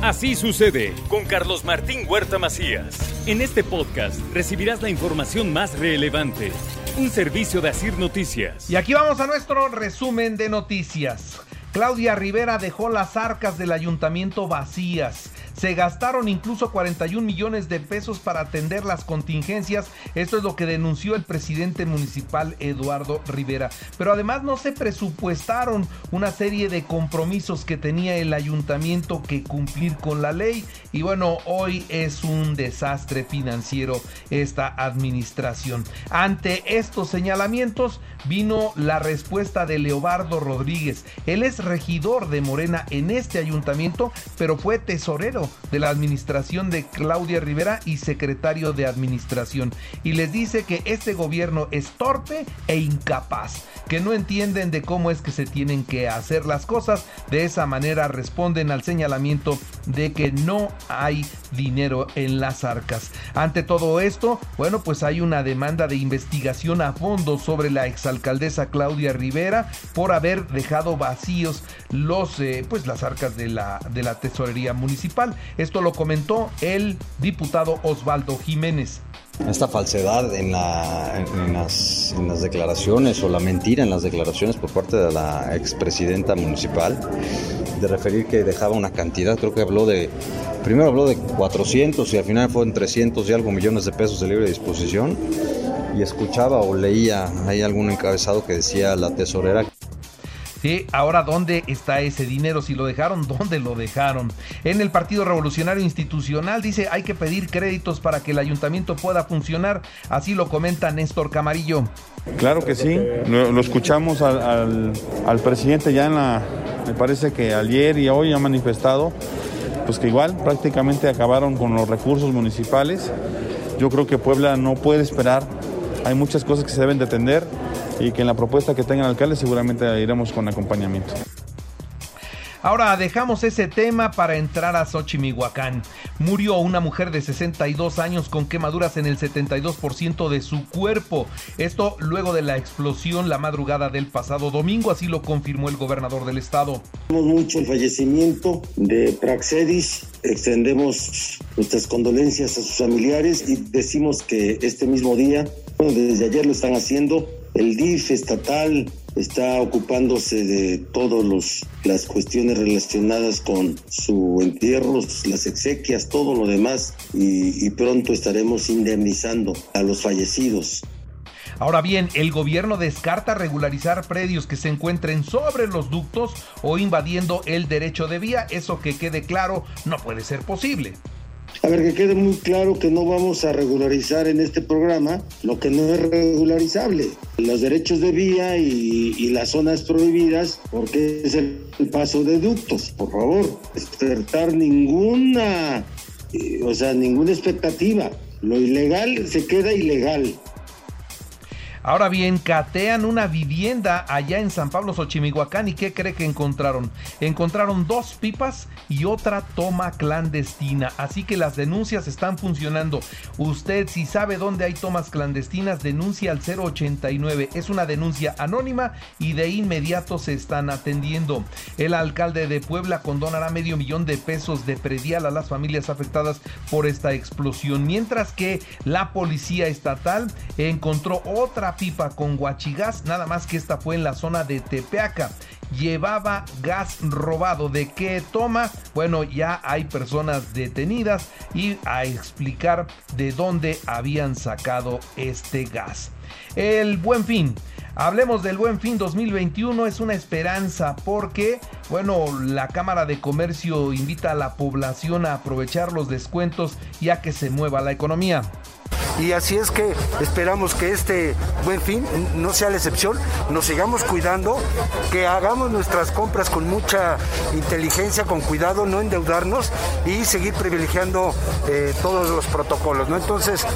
Así sucede con Carlos Martín Huerta Macías. En este podcast recibirás la información más relevante. Un servicio de Asir Noticias. Y aquí vamos a nuestro resumen de noticias. Claudia Rivera dejó las arcas del ayuntamiento vacías. Se gastaron incluso 41 millones de pesos para atender las contingencias. Esto es lo que denunció el presidente municipal Eduardo Rivera. Pero además no se presupuestaron una serie de compromisos que tenía el ayuntamiento que cumplir con la ley. Y bueno, hoy es un desastre financiero esta administración. Ante estos señalamientos vino la respuesta de Leobardo Rodríguez. Él es regidor de Morena en este ayuntamiento, pero fue tesorero de la administración de Claudia Rivera y secretario de administración. Y les dice que este gobierno es torpe e incapaz, que no entienden de cómo es que se tienen que hacer las cosas. De esa manera responden al señalamiento de que no hay dinero en las arcas. Ante todo esto, bueno, pues hay una demanda de investigación a fondo sobre la exalcaldesa Claudia Rivera por haber dejado vacíos los, eh, pues las arcas de la, de la tesorería municipal. Esto lo comentó el diputado Osvaldo Jiménez. Esta falsedad en, las, en, las, declaraciones o la mentira en las declaraciones por parte de la expresidenta municipal de referir que dejaba una cantidad, creo que habló de, primero habló de 400 y al final fueron 300 y algo millones de pesos de libre disposición y escuchaba o leía ahí algún encabezado que decía la tesorera Sí, ahora dónde está ese dinero, si lo dejaron, dónde lo dejaron. En el Partido Revolucionario Institucional dice hay que pedir créditos para que el ayuntamiento pueda funcionar, así lo comenta Néstor Camarillo. Claro que sí, lo, escuchamos al, al, presidente ya en la, me parece que ayer y hoy ha manifestado, pues que igual prácticamente acabaron con los recursos municipales. Yo creo que Puebla no puede esperar, hay muchas cosas que se deben de atender y que en la propuesta que tenga el alcalde seguramente iremos con acompañamiento. Ahora dejamos ese tema para entrar a Xochimihuacán. Murió una mujer de 62 años con quemaduras en el 72% de su cuerpo. Esto luego de la explosión la madrugada del pasado domingo, así lo confirmó el gobernador del estado. mucho el fallecimiento de Praxedis. Extendemos nuestras condolencias a sus familiares y decimos que este mismo día, desde ayer lo están haciendo, el DIF estatal está ocupándose de todas las cuestiones relacionadas con su entierro, las exequias, todo lo demás y, y pronto estaremos indemnizando a los fallecidos. Ahora bien, el gobierno descarta regularizar predios que se encuentren sobre los ductos o invadiendo el derecho de vía. Eso que quede claro, no puede ser posible. A ver, que quede muy claro que no vamos a regularizar en este programa lo que no es regularizable. Los derechos de vía y, las zonas prohibidas, porque es el, paso de ductos. Por favor, despertar ninguna, eh, o sea, ninguna expectativa. Lo ilegal se queda ilegal. Ahora bien, catean una vivienda allá en San Pablo Xochimihuacán y ¿qué cree que encontraron? Encontraron dos pipas y otra toma clandestina. Así que las denuncias están funcionando. Usted si sabe dónde hay tomas clandestinas, denuncia al 089. Es una denuncia anónima y de inmediato se están atendiendo. El alcalde de Puebla condonará medio millón de pesos de predial a las familias afectadas por esta explosión. Mientras que la policía estatal encontró otra pipa con guachigas, nada más que esta fue en la zona de Tepeaca. Llevaba gas robado. ¿De qué toma? Bueno, ya hay personas detenidas y a explicar de dónde habían sacado este gas. El buen fin. Hablemos del Buen Fin 2021, es una esperanza porque, bueno, la Cámara de Comercio invita a la población a aprovechar los descuentos ya que se mueva la economía. Y así es que esperamos que este buen fin no sea la excepción, nos sigamos cuidando, que hagamos nuestras compras con mucha inteligencia, con cuidado, no endeudarnos y seguir privilegiando eh, todos los protocolos. ¿no? Entonces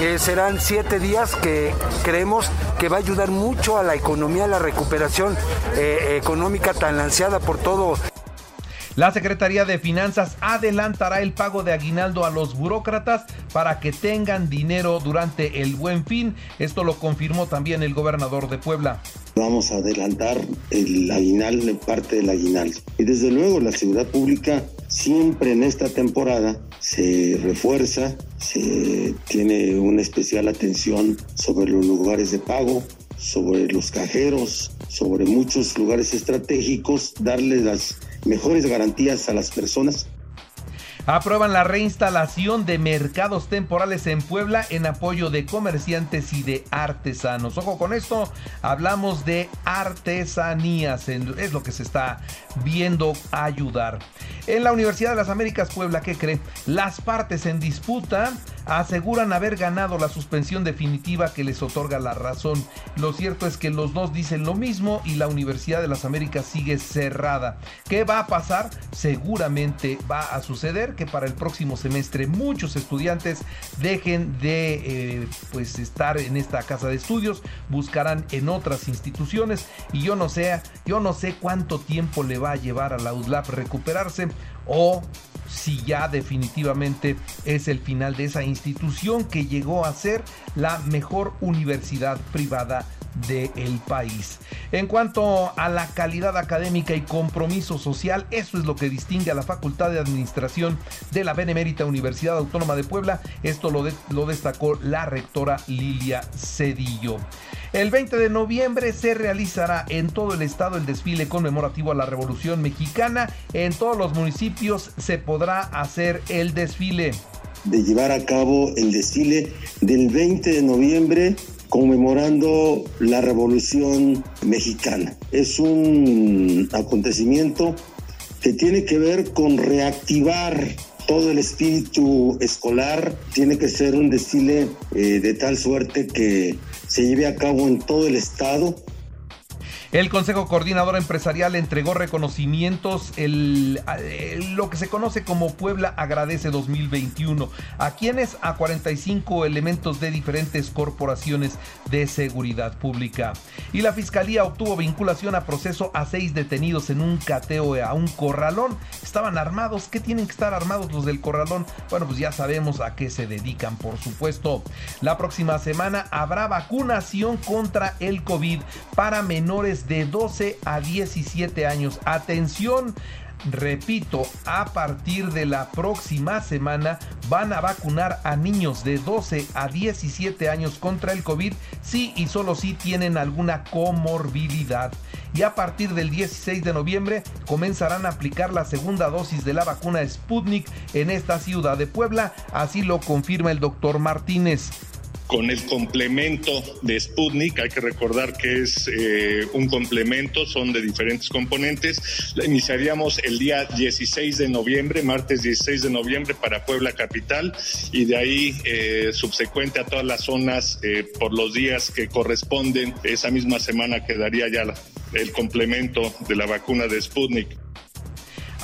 eh, serán siete días que creemos que va a ayudar mucho a la economía, a la recuperación eh, económica tan ansiada por todo la Secretaría de Finanzas adelantará el pago de aguinaldo a los burócratas para que tengan dinero durante el buen fin. Esto lo confirmó también el gobernador de Puebla. vamos a adelantar el aguinaldo, parte del aguinaldo. Y desde luego la seguridad pública siempre en esta temporada se refuerza, se tiene una especial atención sobre los lugares de pago, sobre los cajeros, sobre muchos lugares estratégicos, darles las mejores garantías a las personas aprueban la reinstalación de mercados temporales en Puebla en apoyo de comerciantes y de artesanos. Ojo con esto, hablamos de artesanías, es lo que se está viendo ayudar. En la Universidad de las Américas Puebla, ¿qué cree? Las partes en disputa aseguran haber ganado la suspensión definitiva que les otorga la razón. Lo cierto es que los dos dicen lo mismo y la Universidad de las Américas sigue cerrada. ¿Qué va a pasar? Seguramente va a suceder que para el próximo semestre muchos estudiantes dejen de eh, pues estar en esta casa de estudios, buscarán en otras instituciones y yo no sé, yo no sé cuánto tiempo le va a llevar a la UDLAP recuperarse o si ya definitivamente es el final de esa institución que llegó a ser la mejor universidad privada del país. En cuanto a la calidad académica y compromiso social, eso es lo que distingue a la Facultad de Administración de la Benemérita Universidad Autónoma de Puebla. Esto lo, lo destacó la rectora Lilia Cedillo. El 20 de noviembre se realizará en todo el estado el desfile conmemorativo a la Revolución Mexicana. En todos los municipios se podrá hacer el desfile. De llevar a cabo el desfile del 20 de noviembre conmemorando la Revolución Mexicana. Es un acontecimiento que tiene que ver con reactivar todo el espíritu escolar, tiene que ser un desfile eh, de tal suerte que se lleve a cabo en todo el estado el Consejo Coordinador Empresarial entregó reconocimientos, el, lo que se conoce como Puebla Agradece 2021. ¿A quienes? A 45 elementos de diferentes corporaciones de seguridad pública. Y la Fiscalía obtuvo vinculación a proceso a seis detenidos en un cateo a un corralón. Estaban armados. ¿Qué tienen que estar armados los del corralón? Bueno, pues ya sabemos a qué se dedican, por supuesto. La próxima semana habrá vacunación contra el COVID para menores de 12 a 17 años. Atención, repito, a partir de la próxima semana van a vacunar a niños de 12 a 17 años contra el COVID si y solo si tienen alguna comorbilidad. Y a partir del 16 de noviembre comenzarán a aplicar la segunda dosis de la vacuna Sputnik en esta ciudad de Puebla, así lo confirma el doctor Martínez con el complemento de Sputnik. Hay que recordar que es eh, un complemento, son de diferentes componentes. Iniciaríamos el día 16 de noviembre, martes 16 de noviembre para Puebla Capital y de ahí eh, subsecuente a todas las zonas eh, por los días que corresponden. Esa misma semana quedaría ya el complemento de la vacuna de Sputnik.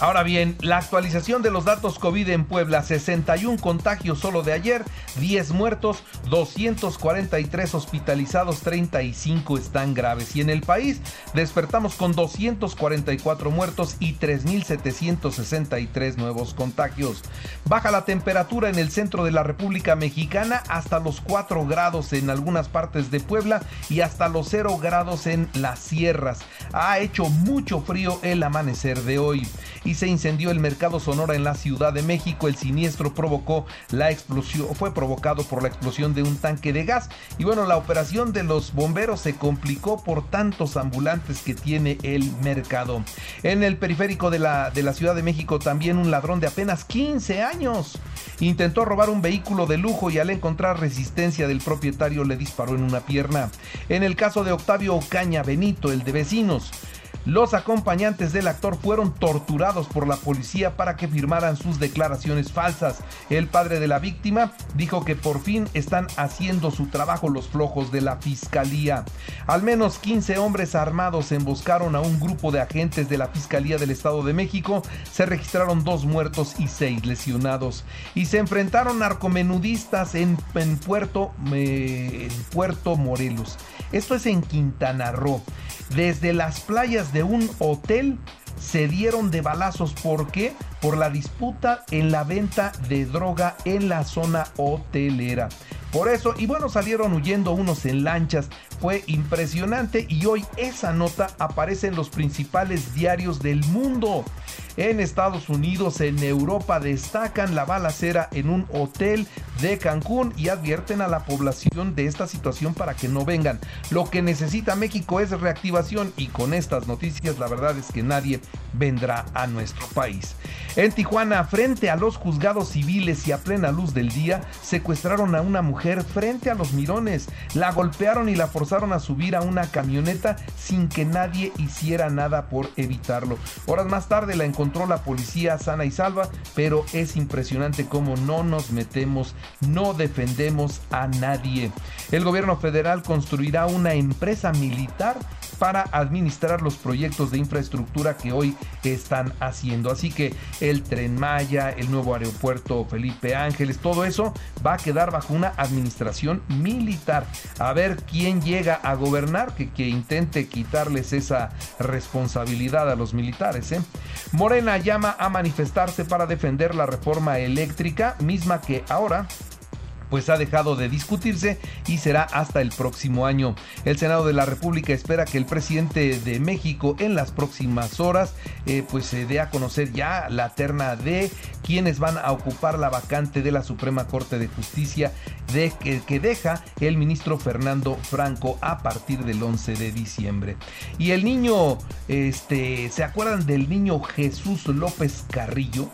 Ahora bien, la actualización de los datos COVID en Puebla, 61 contagios solo de ayer, 10 muertos, 243 hospitalizados, 35 están graves. Y en el país despertamos con 244 muertos y 3.763 nuevos contagios. Baja la temperatura en el centro de la República Mexicana hasta los 4 grados en algunas partes de Puebla y hasta los 0 grados en las sierras. Ha hecho mucho frío el amanecer de hoy y se incendió el mercado Sonora en la Ciudad de México. El siniestro provocó la explosión, fue provocado por la explosión de un tanque de gas. Y bueno, la operación de los bomberos se complicó por tantos ambulantes que tiene el mercado. En el periférico de la, de la Ciudad de México también un ladrón de apenas 15 años intentó robar un vehículo de lujo y al encontrar resistencia del propietario le disparó en una pierna. En el caso de Octavio Ocaña Benito, el de vecinos, los acompañantes del actor fueron torturados por la policía para que firmaran sus declaraciones falsas. El padre de la víctima dijo que por fin están haciendo su trabajo los flojos de la fiscalía. Al menos 15 hombres armados emboscaron a un grupo de agentes de la Fiscalía del Estado de México. Se registraron dos muertos y seis lesionados. Y se enfrentaron narcomenudistas en, en Puerto, en Puerto Morelos. Esto es en Quintana Roo. Desde las playas de un hotel se dieron de balazos. ¿Por qué? Por la disputa en la venta de droga en la zona hotelera. por eso. Y bueno, salieron huyendo unos en lanchas. Fue impresionante y hoy esa nota aparece en los principales diarios del mundo. En Estados Unidos, en Europa, destacan la balacera en un hotel de Cancún y advierten a la población de esta situación para que no vengan. Lo que necesita México es reactivación y con estas noticias la verdad es que nadie vendrá a nuestro país. En Tijuana, frente a los juzgados civiles y a plena luz del día, secuestraron a una mujer frente a los mirones, la golpearon y la forzaron a subir a una camioneta sin que nadie hiciera nada por evitarlo. Horas más tarde la encontró la policía sana y salva, pero es impresionante cómo no nos metemos, no defendemos a nadie. El gobierno federal construirá una empresa militar para administrar los proyectos de infraestructura que hoy están haciendo. Así que el tren Maya, el nuevo aeropuerto Felipe Ángeles, todo eso va a quedar bajo una administración militar. A ver quién llega a gobernar, que, que intente quitarles esa responsabilidad a los militares. ¿eh? Morena llama a manifestarse para defender la reforma eléctrica, misma que ahora pues ha dejado de discutirse y será hasta el próximo año. El Senado de la República espera que el presidente de México en las próximas horas eh, pues se dé a conocer ya la terna de quienes van a ocupar la vacante de la Suprema Corte de Justicia de que, que deja el ministro Fernando Franco a partir del 11 de diciembre. Y el niño, este, ¿se acuerdan del niño Jesús López Carrillo?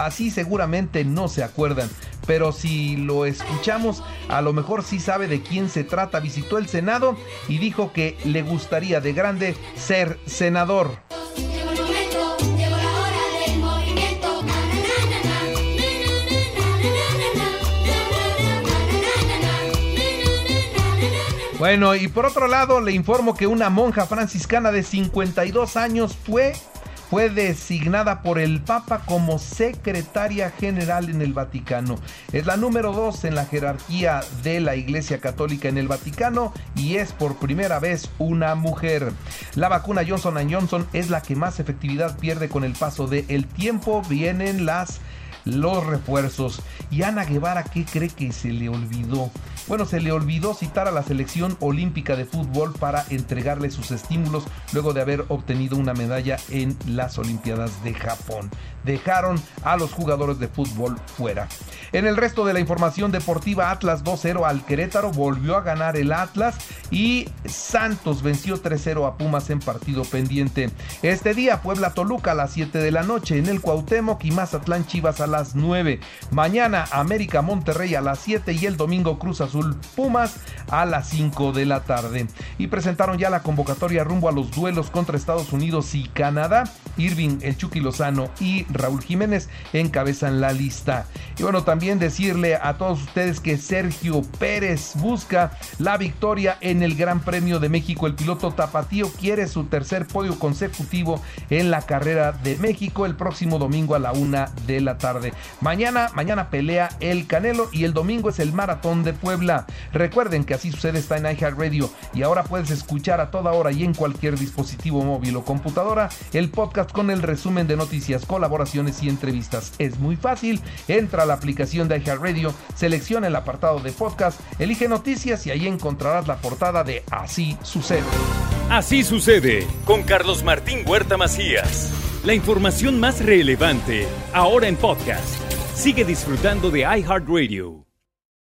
Así seguramente no se acuerdan, pero si lo escuchamos, a lo mejor sí sabe de quién se trata. Visitó el Senado y dijo que le gustaría de grande ser senador. Bueno, y por otro lado, le informo que una monja franciscana de 52 años fue fue designada por el Papa como secretaria general en el Vaticano. Es la número dos en la jerarquía de la Iglesia Católica en el Vaticano y es por primera vez una mujer. La vacuna Johnson Johnson es la que más efectividad pierde con el paso del tiempo. Vienen las los refuerzos. Y Ana Guevara, ¿qué cree que se le olvidó? Bueno, se le olvidó citar a la selección olímpica de fútbol para entregarle sus estímulos luego de haber obtenido una medalla en las Olimpiadas de Japón. Dejaron a los jugadores de fútbol fuera. En el resto de la información deportiva, Atlas 2-0 al Querétaro, volvió a ganar el Atlas y Santos venció 3-0 a Pumas en partido pendiente. Este día Puebla Toluca a las 7 de la noche en el Cuauhtémoc y Mazatlán Chivas a las 9. Mañana América Monterrey a las 7 y el domingo Cruz Azul Pumas a las 5 de la tarde. Y presentaron ya la convocatoria rumbo a los duelos contra Estados Unidos y Canadá. Irving, el Chucky Lozano y Raúl Jiménez encabezan la lista. Y bueno, también decirle a todos ustedes que Sergio Pérez busca la victoria en el Gran Premio de México. El piloto Tapatío quiere su tercer podio consecutivo en la carrera de México el próximo domingo a la una de la tarde. Mañana, mañana pelea el Canelo y el domingo es el Maratón de Puebla. Recuerden que así sucede está en iHeartRadio y ahora puedes escuchar a toda hora y en cualquier dispositivo móvil o computadora el podcast con el resumen de noticias, y entrevistas. Es muy fácil, entra a la aplicación de iHeartRadio, selecciona el apartado de podcast, elige noticias y ahí encontrarás la portada de Así sucede. Así sucede con Carlos Martín Huerta Macías. La información más relevante, ahora en podcast. Sigue disfrutando de iHeartRadio.